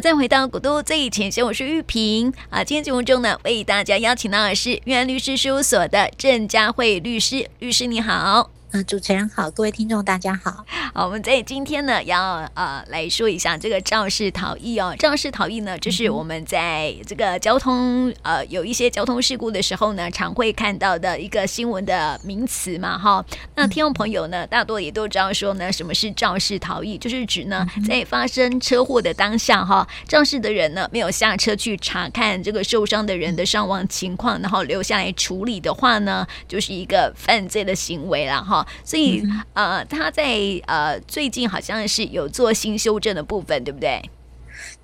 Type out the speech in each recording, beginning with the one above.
再回到古都最前线，我是玉萍啊。今天节目中呢，为大家邀请到的是玉安律师事务所的郑佳慧律师，律师你好。嗯，主持人好，各位听众大家好。好，我们在今天呢要呃来说一下这个肇事逃逸哦。肇事逃逸呢，就是我们在这个交通呃有一些交通事故的时候呢，常会看到的一个新闻的名词嘛哈。那听众朋友呢，大多也都知道说呢，什么是肇事逃逸，就是指呢在发生车祸的当下哈，肇事的人呢没有下车去查看这个受伤的人的伤亡情况，然后留下来处理的话呢，就是一个犯罪的行为了哈。所以，呃，他在呃最近好像是有做新修正的部分，对不对？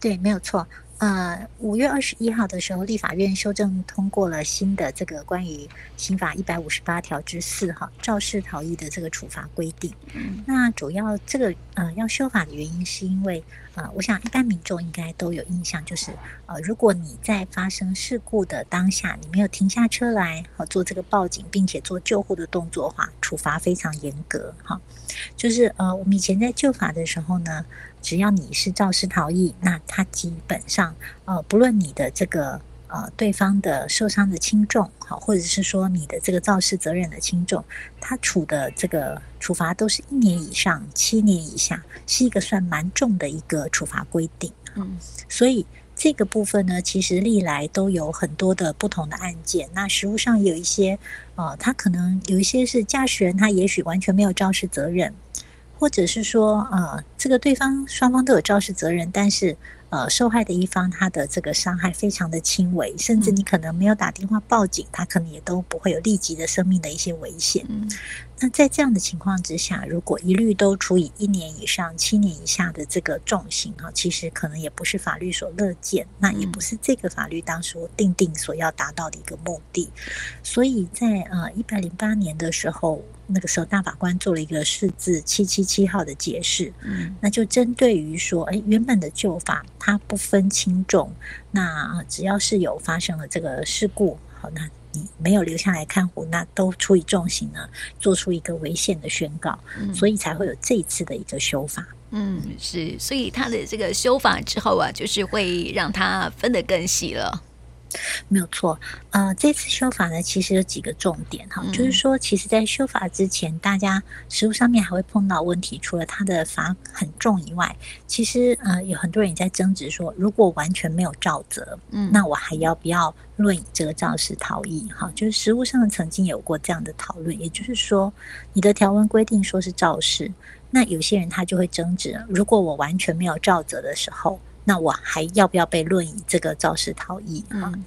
对，没有错。呃，五月二十一号的时候，立法院修正通过了新的这个关于刑法一百五十八条之四哈，肇事逃逸的这个处罚规定。嗯，那主要这个呃要修法的原因，是因为啊，我想一般民众应该都有印象，就是呃，如果你在发生事故的当下，你没有停下车来好做这个报警，并且做救护的动作的话，处罚非常严格哈。就是呃，我们以前在旧法的时候呢。只要你是肇事逃逸，那他基本上，呃，不论你的这个呃对方的受伤的轻重，好，或者是说你的这个肇事责任的轻重，他处的这个处罚都是一年以上七年以下，是一个算蛮重的一个处罚规定。嗯，所以这个部分呢，其实历来都有很多的不同的案件。那实务上有一些，呃，他可能有一些是驾驶人，他也许完全没有肇事责任。或者是说，呃，这个对方双方都有肇事责任，但是，呃，受害的一方他的这个伤害非常的轻微，甚至你可能没有打电话报警，他可能也都不会有立即的生命的一些危险。嗯，那在这样的情况之下，如果一律都处以一年以上七年以下的这个重刑啊，其实可能也不是法律所乐见，那也不是这个法律当初定定所要达到的一个目的。所以在呃一百零八年的时候。那个时候，大法官做了一个释字七七七号的解释，嗯，那就针对于说，哎，原本的旧法它不分轻重，那只要是有发生了这个事故，好，那你没有留下来看护，那都处以重刑呢，做出一个违宪的宣告，嗯，所以才会有这一次的一个修法。嗯，是，所以他的这个修法之后啊，就是会让它分得更细了。没有错，呃，这次修法呢，其实有几个重点哈，嗯、就是说，其实，在修法之前，大家实务上面还会碰到问题，除了它的罚很重以外，其实呃，有很多人在争执说，如果完全没有照责，嗯，那我还要不要论以这个肇事逃逸？哈，就是实务上曾经有过这样的讨论，也就是说，你的条文规定说是肇事，那有些人他就会争执，如果我完全没有照责的时候。那我还要不要被论以这个肇事逃逸啊？嗯、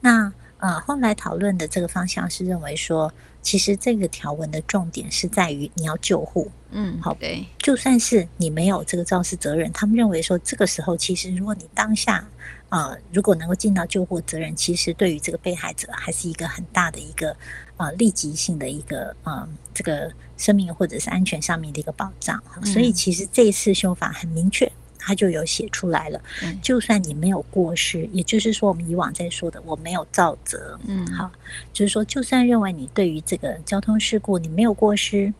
那呃，后来讨论的这个方向是认为说，其实这个条文的重点是在于你要救护。嗯，好，对，就算是你没有这个肇事责任，他们认为说，这个时候其实如果你当下呃，如果能够尽到救护责任，其实对于这个被害者还是一个很大的一个呃立即性的一个呃这个生命或者是安全上面的一个保障。嗯、所以其实这一次修法很明确。他就有写出来了，就算你没有过失，也就是说我们以往在说的我没有造责，嗯，好，就是说就算认为你对于这个交通事故你没有过失，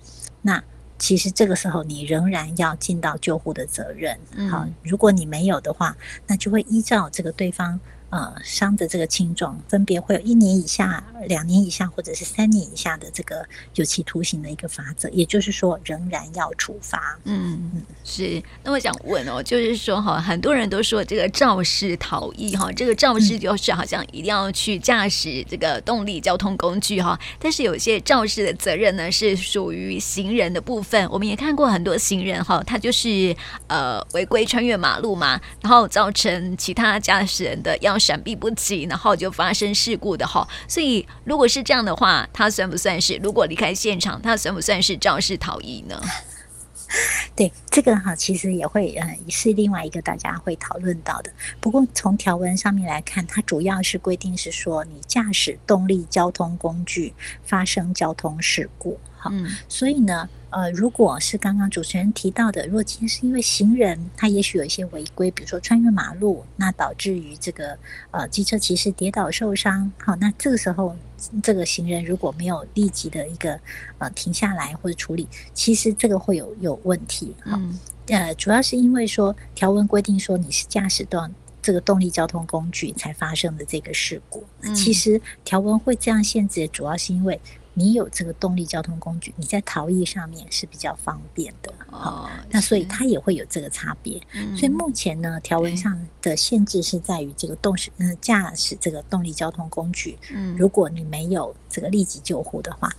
那其实这个时候你仍然要尽到救护的责任，好，如果你没有的话，那就会依照这个对方。呃，伤的这个轻重分别会有一年以下、两年以下，或者是三年以下的这个有期徒刑的一个法则，也就是说，仍然要处罚。嗯嗯，是。那我想问哦，就是说哈，很多人都说这个肇事逃逸哈，这个肇事就是好像一定要去驾驶这个动力交通工具哈，但是有些肇事的责任呢是属于行人的部分。我们也看过很多行人哈，他就是呃违规穿越马路嘛，然后造成其他驾驶人的要。闪避不及，然后就发生事故的哈，所以如果是这样的话，他算不算是？如果离开现场，他算不算是肇事逃逸呢？对，这个哈，其实也会呃是另外一个大家会讨论到的。不过从条文上面来看，它主要是规定是说，你驾驶动力交通工具发生交通事故，好，嗯，所以呢。呃，如果是刚刚主持人提到的，如果今天是因为行人他也许有一些违规，比如说穿越马路，那导致于这个呃机车骑士跌倒受伤，好，那这个时候这个行人如果没有立即的一个呃停下来或者处理，其实这个会有有问题。好，嗯，呃，主要是因为说条文规定说你是驾驶段这个动力交通工具才发生的这个事故。嗯、其实条文会这样限制，主要是因为。你有这个动力交通工具，你在逃逸上面是比较方便的。哦，那所以它也会有这个差别。嗯、所以目前呢，条文上的限制是在于这个动驶呃驾驶这个动力交通工具。嗯，如果你没有这个立即救护的话，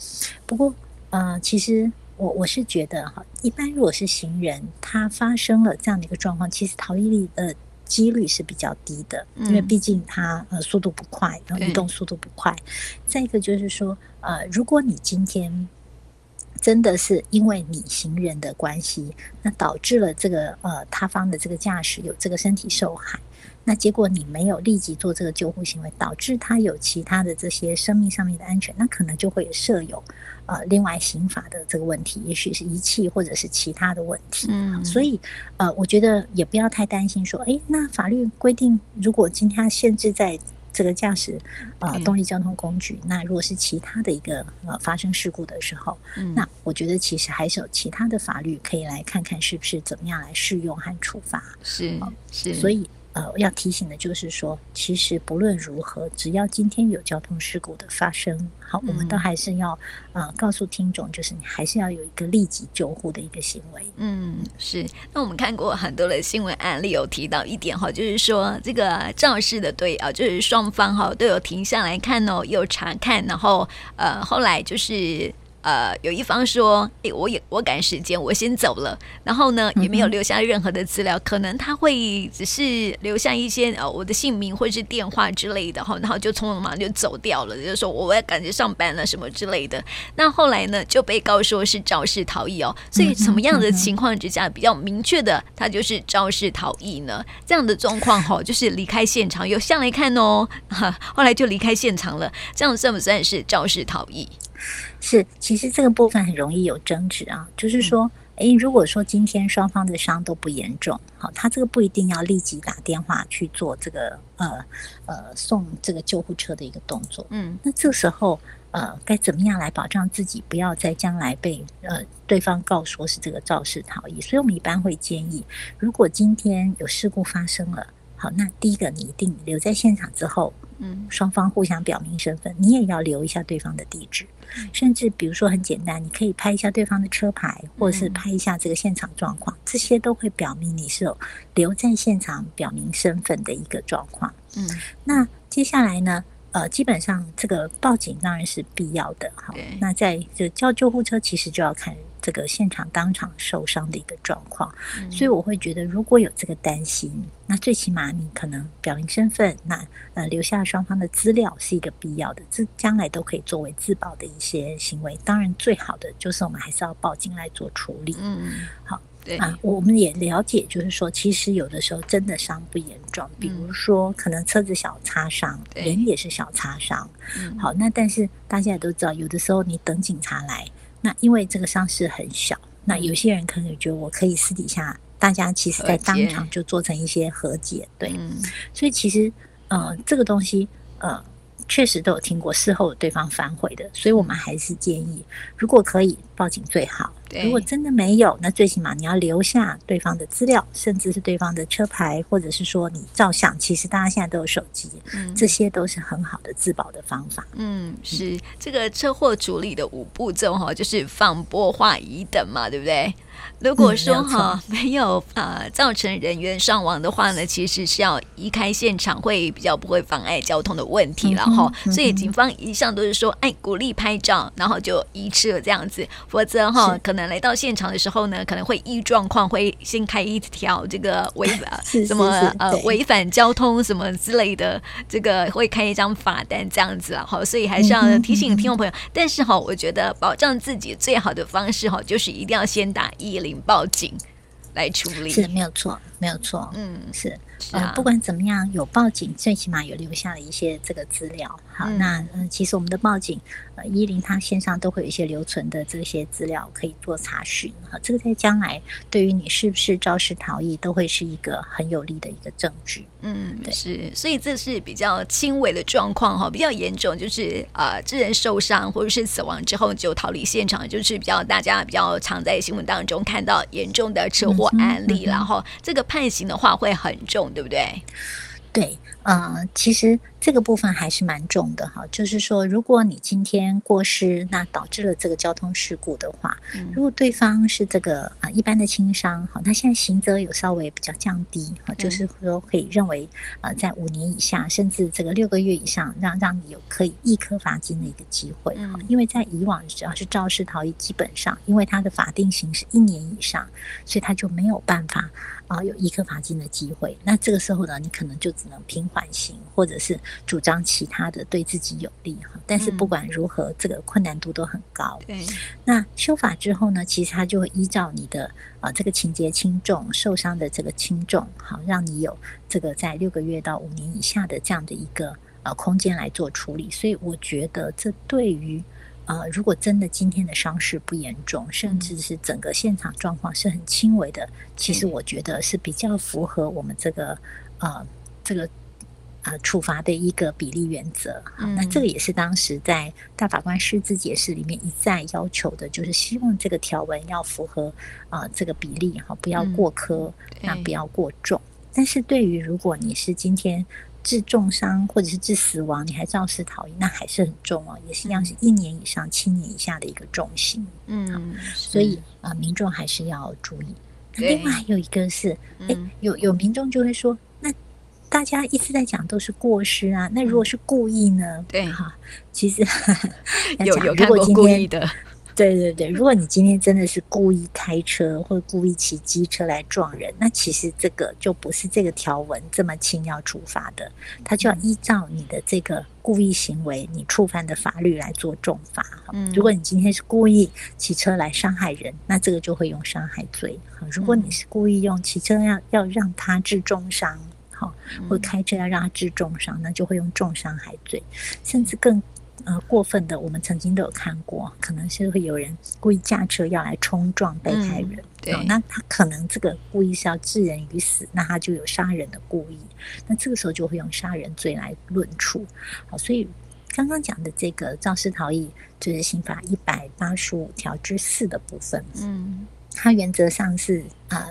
不过呃，其实我我是觉得哈，一般如果是行人，他发生了这样的一个状况，其实逃逸力呃。几率是比较低的，因为毕竟它呃速度不快，然后移动速度不快。再一个就是说，呃，如果你今天真的是因为你行人的关系，那导致了这个呃他方的这个驾驶有这个身体受害。那结果你没有立即做这个救护行为，导致他有其他的这些生命上面的安全，那可能就会设有呃另外刑法的这个问题，也许是遗弃或者是其他的问题。嗯，所以呃，我觉得也不要太担心说，诶，那法律规定如果今天限制在这个驾驶呃动力交通工具，那如果是其他的一个呃发生事故的时候，嗯，那我觉得其实还是有其他的法律可以来看看是不是怎么样来适用和处罚。是是，所以。呃，要提醒的就是说，其实不论如何，只要今天有交通事故的发生，好，我们都还是要呃告诉听众，就是你还是要有一个立即救护的一个行为。嗯，是。那我们看过很多的新闻案例，有提到一点哈，就是说这个肇事的队啊，就是双方哈都有停下来看哦，有查看，然后呃后来就是。呃，有一方说：“诶，我也我赶时间，我先走了。然后呢，也没有留下任何的资料，嗯、可能他会只是留下一些呃我的姓名或者是电话之类的哈，然后就匆匆忙就走掉了，就是说我要赶着上班了什么之类的。那后来呢，就被告说是肇事逃逸哦。所以什么样的情况之下比较明确的，他就是肇事逃逸呢？这样的状况哈，就是离开现场有向来看哦，哈，后来就离开现场了，这样算不算是肇事逃逸？”是，其实这个部分很容易有争执啊。就是说，诶，如果说今天双方的伤都不严重，好，他这个不一定要立即打电话去做这个呃呃送这个救护车的一个动作。嗯，那这时候呃该怎么样来保障自己不要在将来被呃对方告说是这个肇事逃逸？所以我们一般会建议，如果今天有事故发生了，好，那第一个你一定留在现场之后，嗯，双方互相表明身份，你也要留一下对方的地址。甚至比如说很简单，你可以拍一下对方的车牌，或者是拍一下这个现场状况，这些都会表明你是有留在现场表明身份的一个状况。嗯，那接下来呢？呃，基本上这个报警当然是必要的。好，那在这叫救护车，其实就要看。这个现场当场受伤的一个状况，嗯、所以我会觉得，如果有这个担心，那最起码你可能表明身份，那呃留下双方的资料是一个必要的，这将来都可以作为自保的一些行为。当然，最好的就是我们还是要报警来做处理。嗯，好，对啊，我们也了解，就是说，其实有的时候真的伤不严重，比如说可能车子小擦伤，人也是小擦伤。嗯，好，那但是大家也都知道，有的时候你等警察来。那因为这个伤势很小，那有些人可能觉得我可以私底下，大家其实在当场就做成一些和解，对，嗯、所以其实呃这个东西呃确实都有听过事后对方反悔的，所以我们还是建议，如果可以报警最好。如果真的没有，那最起码你要留下对方的资料，甚至是对方的车牌，或者是说你照相。其实大家现在都有手机，嗯，这些都是很好的自保的方法。嗯，是这个车祸处理的五步骤哈，就是放拨划移等嘛，对不对？如果说哈没有啊造成人员伤亡的话呢，其实是要移开现场，会比较不会妨碍交通的问题了哈。所以警方一向都是说，哎，鼓励拍照，然后就移车这样子，否则哈可能来到现场的时候呢，可能会依状况会先开一条这个违 法什么呃违反交通什么之类的，这个会开一张罚单这样子啊。哈，所以还是要提醒听众朋友，但是哈，我觉得保障自己最好的方式哈，就是一定要先打一一零报警来处理是没有错，没有错，嗯，是。不管怎么样，有报警，最起码有留下了一些这个资料。好，嗯、那嗯、呃，其实我们的报警，呃，一零它线上都会有一些留存的这些资料可以做查询。哈，这个在将来对于你是不是肇事逃逸，都会是一个很有利的一个证据。嗯，对是，所以这是比较轻微的状况哈，比较严重就是呃，致人受伤或者是死亡之后就逃离现场，就是比较大家比较常在新闻当中看到严重的车祸案例，然后这个判刑的话会很重，对不对？对，呃，其实这个部分还是蛮重的哈。就是说，如果你今天过失，那导致了这个交通事故的话，嗯、如果对方是这个啊、呃、一般的轻伤，好，那现在刑责有稍微比较降低，哈，就是说可以认为呃在五年以下，甚至这个六个月以上，让让你有可以一颗罚金的一个机会哈。嗯、因为在以往只要是肇事逃逸，基本上因为它的法定刑是一年以上，所以他就没有办法。啊，有一颗罚金的机会，那这个时候呢，你可能就只能平缓刑，或者是主张其他的对自己有利哈。但是不管如何，这个困难度都很高。对、嗯，那修法之后呢，其实它就会依照你的啊这个情节轻重、受伤的这个轻重，好，让你有这个在六个月到五年以下的这样的一个呃空间来做处理。所以我觉得这对于。呃，如果真的今天的伤势不严重，甚至是整个现场状况是很轻微的，其实我觉得是比较符合我们这个呃这个呃处罚的一个比例原则。好，那这个也是当时在大法官释字解释里面一再要求的，就是希望这个条文要符合呃这个比例哈，不要过苛，那不要过重。但是对于如果你是今天。致重伤或者是致死亡，你还肇事逃逸，那还是很重哦，也是一样，是一年以上七年以下的一个重刑。嗯，所以啊、呃，民众还是要注意。对另外还有一个是，哎、嗯，有有民众就会说，那大家一直在讲都是过失啊，那如果是故意呢？对哈，其实 有有看过故意的。对对对，如果你今天真的是故意开车或者故意骑机车来撞人，那其实这个就不是这个条文这么轻要处罚的，他就要依照你的这个故意行为，你触犯的法律来做重罚。嗯，如果你今天是故意骑车来伤害人，那这个就会用伤害罪。如果你是故意用骑车要要让他致重伤，好，或开车要让他致重伤，那就会用重伤害罪，甚至更。呃，过分的，我们曾经都有看过，可能是会有人故意驾车要来冲撞被害人，嗯、对、哦，那他可能这个故意是要致人于死，那他就有杀人的故意，那这个时候就会用杀人罪来论处。好，所以刚刚讲的这个肇事逃逸，就是刑法一百八十五条之四的部分，嗯，它原则上是呃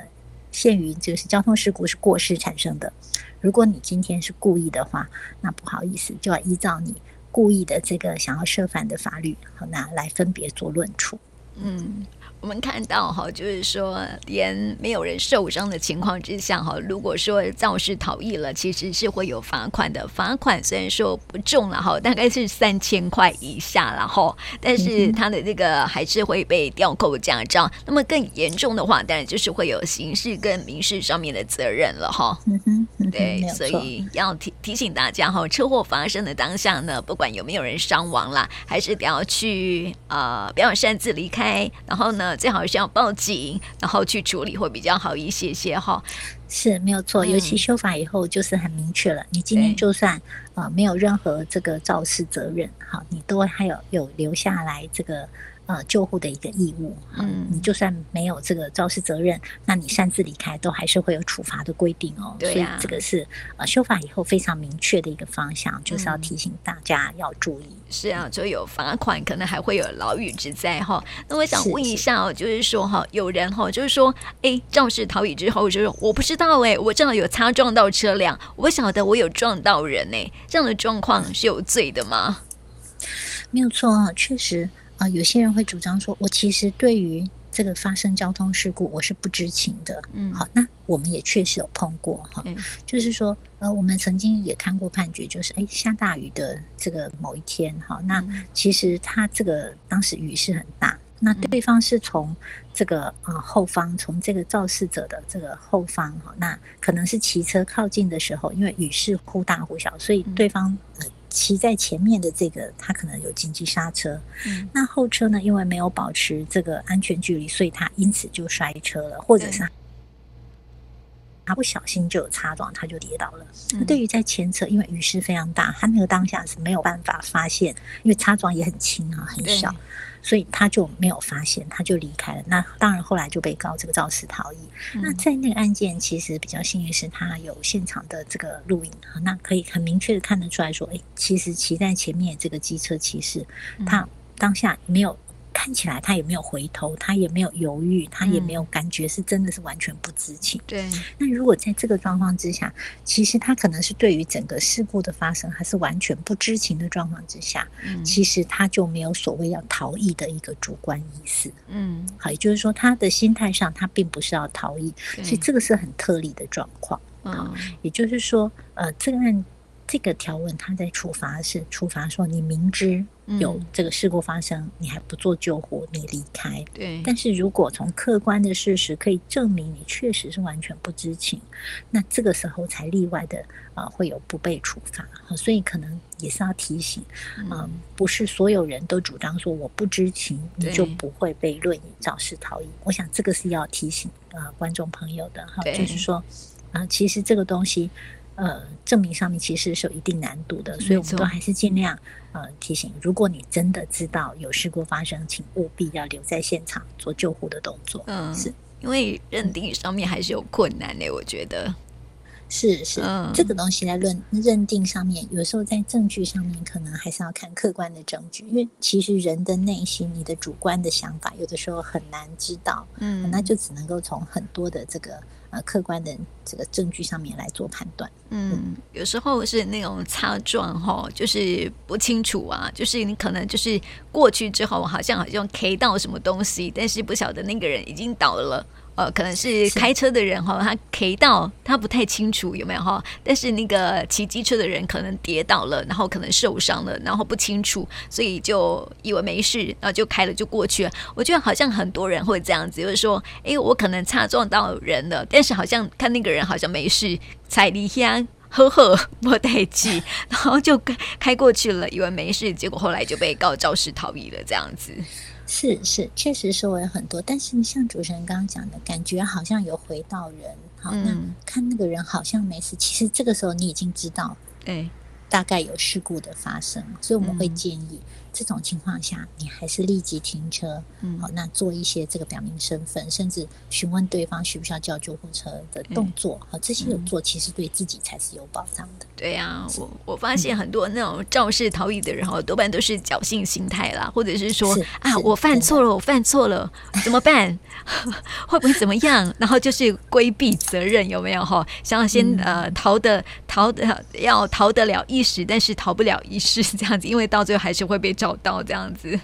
限于就是交通事故是过失产生的，如果你今天是故意的话，那不好意思，就要依照你。故意的这个想要涉犯的法律，好，那来分别做论处。嗯。我们看到哈，就是说，连没有人受伤的情况之下哈，如果说肇事逃逸了，其实是会有罚款的。罚款虽然说不重了哈，大概是 三千块以下了哈，但是他的这个还是会被吊扣驾照。那么更严重的话，当然就是会有刑事跟民事上面的责任了哈。嗯哼，对，所以要提提醒大家哈，车祸发生的当下呢，不管有没有人伤亡啦，还是不要去呃，不要擅自离开，然后呢。最好是要报警，然后去处理会比较好一些些哈。是没有错，尤其修法以后就是很明确了。嗯、你今天就算对呃没有任何这个肇事责任，好，你都还有有留下来这个。呃，救护的一个义务，嗯，你就算没有这个肇事责任，那你擅自离开都还是会有处罚的规定哦。对啊，所以这个是呃修法以后非常明确的一个方向，就是要提醒大家要注意。嗯、是啊，就有罚款，可能还会有牢狱之灾哈。那我想问一下哦，是是就是说哈，有人哈，就是说，哎，肇事逃逸之后，就是我不知道哎，我正好有擦撞到车辆，我不晓得我有撞到人哎，这样的状况是有罪的吗？没有错啊，确实。啊、呃，有些人会主张说，我其实对于这个发生交通事故，我是不知情的。嗯，好，那我们也确实有碰过哈，嗯、就是说，呃，我们曾经也看过判决，就是哎，下大雨的这个某一天，哈，那其实它这个当时雨是很大，那对方是从这个啊、呃、后方，从这个肇事者的这个后方，哈，那可能是骑车靠近的时候，因为雨势忽大忽小，所以对方、呃骑在前面的这个，他可能有紧急刹车。嗯，那后车呢？因为没有保持这个安全距离，所以他因此就摔车了，或者是他不小心就有擦撞，他就跌倒了。那、嗯、对于在前车，因为雨势非常大，他那个当下是没有办法发现，因为擦撞也很轻啊，很小。所以他就没有发现，他就离开了。那当然后来就被告这个肇事逃逸。嗯、那在那个案件，其实比较幸运是他有现场的这个录影，那可以很明确的看得出来说，哎，其实骑在前面这个机车骑士，他当下没有看起来他也没有回头，他也没有犹豫，他也没有感觉是真的是完全不知情。对。那如果在这个状况之下，其实他可能是对于整个事故的发生还是完全不知情的状况之下，嗯，其实他就没有所谓要逃逸的一个主观意识。嗯，好，也就是说他的心态上他并不是要逃逸，所以这个是很特例的状况。嗯，也就是说，呃，这个案。这个条文，它在处罚是处罚说，你明知有这个事故发生，嗯、你还不做救护，你离开。对。但是如果从客观的事实可以证明你确实是完全不知情，那这个时候才例外的啊、呃，会有不被处罚。所以可能也是要提醒，嗯、呃，不是所有人都主张说我不知情，你就不会被论以肇事逃逸。我想这个是要提醒啊、呃、观众朋友的哈，就是说啊、呃，其实这个东西。呃，证明上面其实是有一定难度的，所以我们都还是尽量呃提醒，如果你真的知道有事故发生，请务必要留在现场做救护的动作。嗯，是因为认定上面还是有困难的，我觉得是是、嗯，这个东西在论认定上面，有时候在证据上面可能还是要看客观的证据，因为其实人的内心，你的主观的想法，有的时候很难知道，嗯，那就只能够从很多的这个。呃，客观的这个证据上面来做判断。嗯，有时候是那种擦撞哈，就是不清楚啊，就是你可能就是过去之后，好像好像 K 到什么东西，但是不晓得那个人已经倒了。呃，可能是开车的人哈，他 K 到他不太清楚有没有哈，但是那个骑机车的人可能跌倒了，然后可能受伤了，然后不清楚，所以就以为没事，然后就开了就过去了。我觉得好像很多人会这样子，就是说，哎，我可能擦撞到人了，但是好像看那个人好像没事，踩离乡呵呵莫代记，然后就开开过去了，以为没事，结果后来就被告肇事逃逸了，这样子。是是，确实是我有很多，但是像主持人刚刚讲的，感觉好像有回到人，好，嗯、那看那个人好像没事，其实这个时候你已经知道，对，大概有事故的发生，所以我们会建议。嗯这种情况下，你还是立即停车，嗯，好，那做一些这个表明身份，甚至询问对方需不需要叫救护车的动作，好，这些有做，其实对自己才是有保障的。对呀、啊，我我发现很多那种肇事逃逸的人哈，多半都是侥幸心态啦，或者是说是啊，我犯错了，我犯错了，怎么办？会不会怎么样？然后就是规避责任，有没有哈？想要先、嗯、呃逃的逃的要逃得了一时，但是逃不了一世 这样子，因为到最后还是会被找到这样子。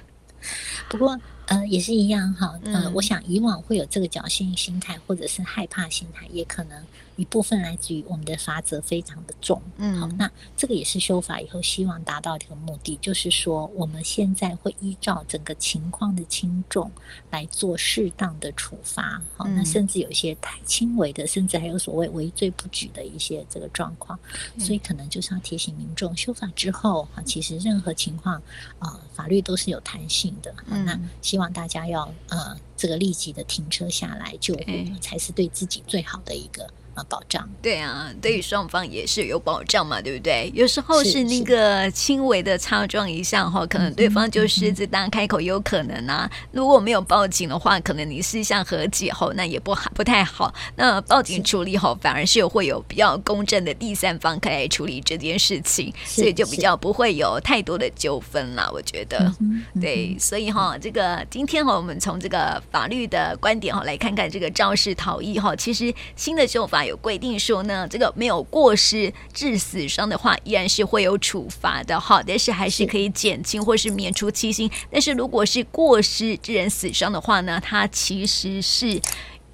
不过呃也是一样哈，呃、嗯，我想以往会有这个侥幸心态或者是害怕心态，也可能。一部分来自于我们的罚则非常的重，嗯，好，那这个也是修法以后希望达到的一个目的，就是说我们现在会依照整个情况的轻重来做适当的处罚，好，那甚至有一些太轻微的，甚至还有所谓为罪不举的一些这个状况，所以可能就是要提醒民众，修法之后啊，其实任何情况啊、呃，法律都是有弹性的，好，那希望大家要呃这个立即的停车下来救护，才是对自己最好的一个。啊，保障对啊，对于双方也是有保障嘛，对不对？有时候是那个轻微的擦撞一下哈，可能对方就狮子大开口，有可能啊。如果没有报警的话，可能你私下和解后，那也不好，不太好。那报警处理后，反而是有会有比较公正的第三方可以来处理这件事情，所以就比较不会有太多的纠纷了。我觉得，对，所以哈，这个今天哈，我们从这个法律的观点哈，来看看这个肇事逃逸哈，其实新的修法。有规定说呢，这个没有过失致死伤的话，依然是会有处罚的哈，但是还是可以减轻或是免除期刑。但是如果是过失致人死伤的话呢，它其实是。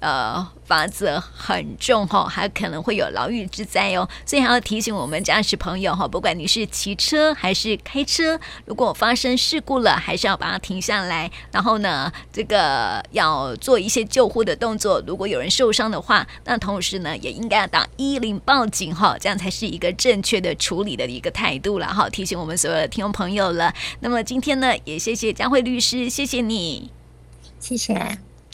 呃，罚则很重哈，还可能会有牢狱之灾哦，所以还要提醒我们驾驶朋友哈，不管你是骑车还是开车，如果发生事故了，还是要把它停下来，然后呢，这个要做一些救护的动作。如果有人受伤的话，那同时呢，也应该要打一一零报警哈，这样才是一个正确的处理的一个态度了哈。提醒我们所有的听众朋友了。那么今天呢，也谢谢佳慧律师，谢谢你，谢谢。